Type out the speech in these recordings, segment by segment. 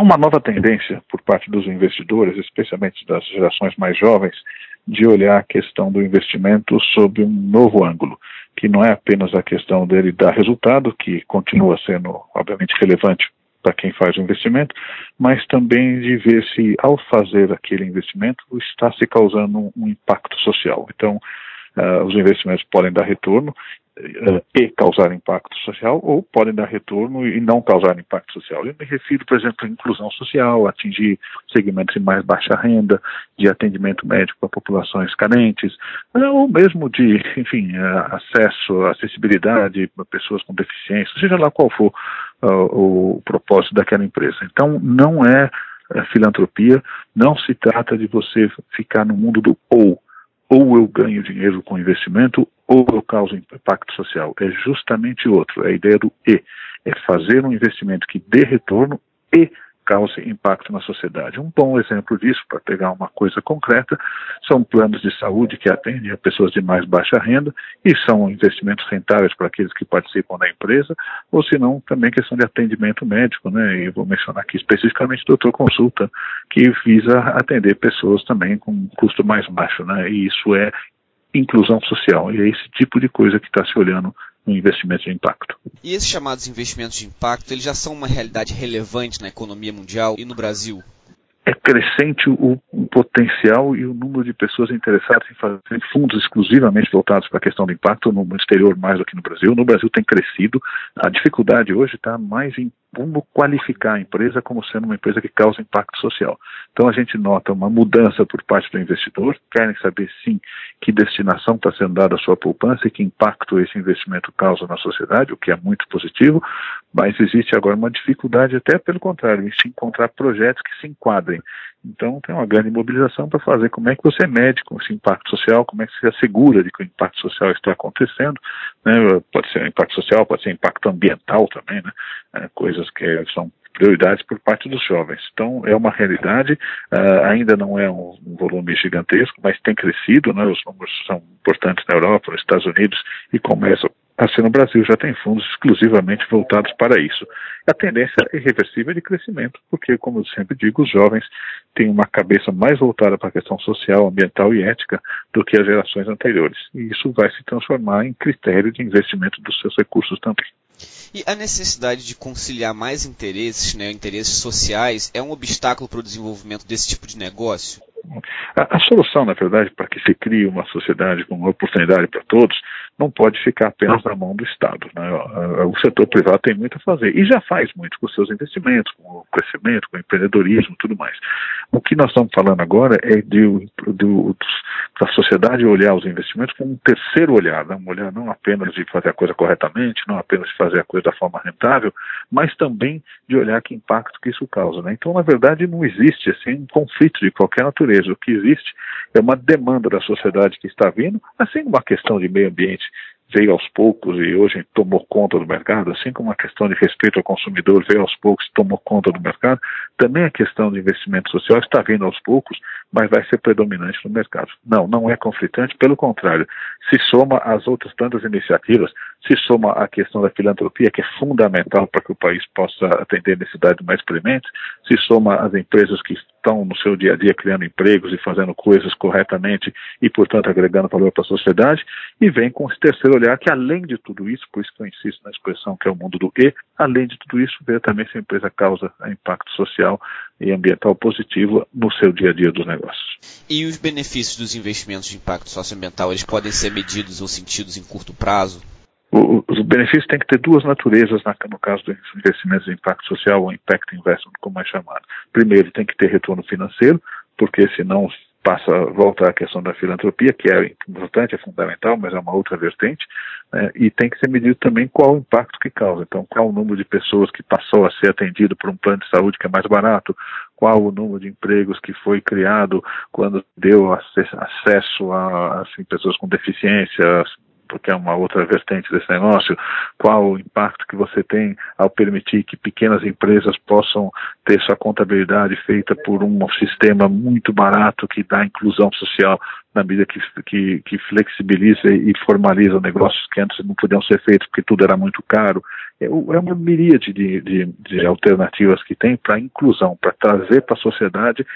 há uma nova tendência por parte dos investidores, especialmente das gerações mais jovens, de olhar a questão do investimento sob um novo ângulo, que não é apenas a questão dele dar resultado, que continua sendo, obviamente, relevante para quem faz o investimento, mas também de ver se, ao fazer aquele investimento, está se causando um, um impacto social. Então, uh, os investimentos podem dar retorno e causar impacto social, ou podem dar retorno e não causar impacto social. Eu me refiro, por exemplo, à inclusão social, atingir segmentos de mais baixa renda, de atendimento médico para populações carentes, uh, ou mesmo de, enfim, acesso, acessibilidade para pessoas com deficiência, seja lá qual for o propósito daquela empresa. Então, não é filantropia, não se trata de você ficar no mundo do ou ou eu ganho dinheiro com investimento, ou eu causo impacto social. É justamente outro, é a ideia do e. É fazer um investimento que dê retorno e cause impacto na sociedade. Um bom exemplo disso, para pegar uma coisa concreta, são planos de saúde que atendem a pessoas de mais baixa renda e são investimentos rentáveis para aqueles que participam da empresa, ou se não, também questão de atendimento médico, né? E vou mencionar aqui especificamente doutor consulta, que visa atender pessoas também com custo mais baixo, né? E isso é inclusão social. E é esse tipo de coisa que está se olhando no investimento de impacto. E esses chamados investimentos de impacto, eles já são uma realidade relevante na economia mundial e no Brasil? É crescente o, potencial e o número de pessoas interessadas em fazer fundos exclusivamente voltados para a questão do impacto no exterior mais do que no Brasil. No Brasil tem crescido. A dificuldade hoje está mais em como qualificar a empresa como sendo uma empresa que causa impacto social. Então a gente nota uma mudança por parte do investidor, querem saber sim que destinação está sendo dada à sua poupança e que impacto esse investimento causa na sociedade, o que é muito positivo, mas existe agora uma dificuldade até pelo contrário, em se encontrar projetos que se enquadrem. Então tem uma grande mobilização para fazer como é que você mede com esse impacto social, como é que você assegura de que o impacto social está acontecendo, né? pode ser impacto social, pode ser impacto ambiental também, né? É, coisas que são prioridades por parte dos jovens. Então, é uma realidade, uh, ainda não é um, um, volume gigantesco, mas tem crescido, né? os números são importantes na Europa, nos Estados Unidos, e começam Assim, no Brasil já tem fundos exclusivamente voltados para isso. A tendência é irreversível de crescimento, porque, como eu sempre digo, os jovens têm uma cabeça mais voltada para a questão social, ambiental e ética do que as gerações anteriores. E isso vai se transformar em critério de investimento dos seus recursos também. E a necessidade de conciliar mais interesses, né, interesses sociais, é um obstáculo para o desenvolvimento desse tipo de negócio? A, a, solução, na verdade, para que se crie uma sociedade com uma oportunidade para todos, não pode ficar apenas na mão do Estado. Né? O setor privado tem muito a fazer e já faz muito com seus investimentos, com o crescimento, com o empreendedorismo, tudo mais. O que nós estamos falando agora é de, de, da sociedade olhar os investimentos com um terceiro olhar, né? um olhar não apenas de fazer a coisa corretamente, não apenas de fazer a coisa da forma rentável, mas também de olhar que impacto que isso causa. Né? Então, na verdade, não existe assim um conflito de qualquer natureza. O que existe é uma demanda da sociedade que está vindo, assim como uma questão de meio ambiente veio aos poucos e hoje tomou conta do mercado, assim como a questão de respeito ao consumidor veio aos poucos e tomou conta do mercado, também a questão de investimento social está vindo aos poucos, mas vai ser predominante no mercado. Não, não é conflitante, pelo contrário, se soma às outras tantas iniciativas, se soma à questão da filantropia, que é fundamental para que o país possa atender necessidades mais prementes, se soma às empresas que estão no seu dia a dia criando empregos e fazendo coisas corretamente e, portanto, agregando valor para a sociedade, e vem com esse terceiro olhar que, além de tudo isso, por isso que eu insisto na expressão que é o mundo do E, além de tudo isso, vê também se a empresa causa impacto social e ambiental positivo no seu dia a dia dos negócios. E os benefícios dos investimentos de impacto socioambiental, eles podem ser medidos ou sentidos em curto prazo? Os benefícios têm que ter duas naturezas na, no caso dos investimentos de impacto social ou impact investment, como é chamado. Primeiro, tem que ter retorno financeiro, porque senão passa volta à questão da filantropia, que é importante, é fundamental, mas é uma outra vertente, né, e tem que ser medido também qual o impacto que causa. Então, qual o número de pessoas que passou a ser atendido por um plano de saúde que é mais barato, qual o número de empregos que foi criado quando deu acesso a assim, pessoas com deficiência, porque é uma outra vertente desse negócio, qual o impacto que você tem ao permitir que pequenas empresas possam ter sua contabilidade feita por um sistema muito barato que dá inclusão social na medida que, que, que, flexibiliza e formaliza negócios que antes não podiam ser feitos porque tudo era muito caro. É, é uma miríade de, de, de alternativas que tem para inclusão, para trazer para a sociedade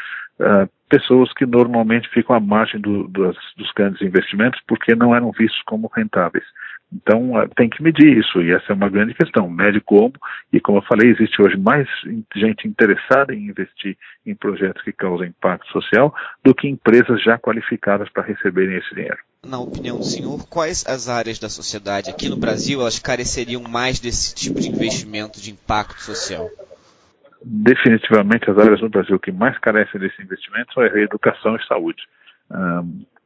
uh, pessoas que normalmente ficam à margem do, dos, dos grandes investimentos porque não eram vistos como rentáveis. Então, uh, tem que medir isso, e essa é uma grande questão. Mede como, e como eu falei, existe hoje mais gente interessada em investir em projetos que causam impacto social do que empresas já qualificadas para receberem esse dinheiro. Na opinião do senhor, quais as áreas da sociedade aqui no Brasil elas careceriam mais desse tipo de investimento de impacto social? Definitivamente as áreas no Brasil que mais carecem desse investimento são a educação e saúde.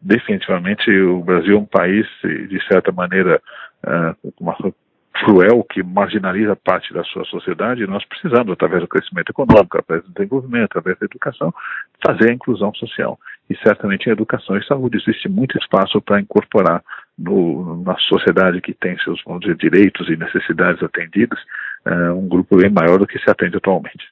Definitivamente o Brasil é um país, de certa maneira, uh, cruel que marginaliza parte da sua sociedade e nós precisamos, através do crescimento econômico, através do desenvolvimento, através da educação, fazer a inclusão social. E certamente em educação e saúde existe muito espaço para incorporar no, na sociedade que tem seus dizer, direitos e necessidades atendidos uh, um grupo bem maior do que se atende atualmente.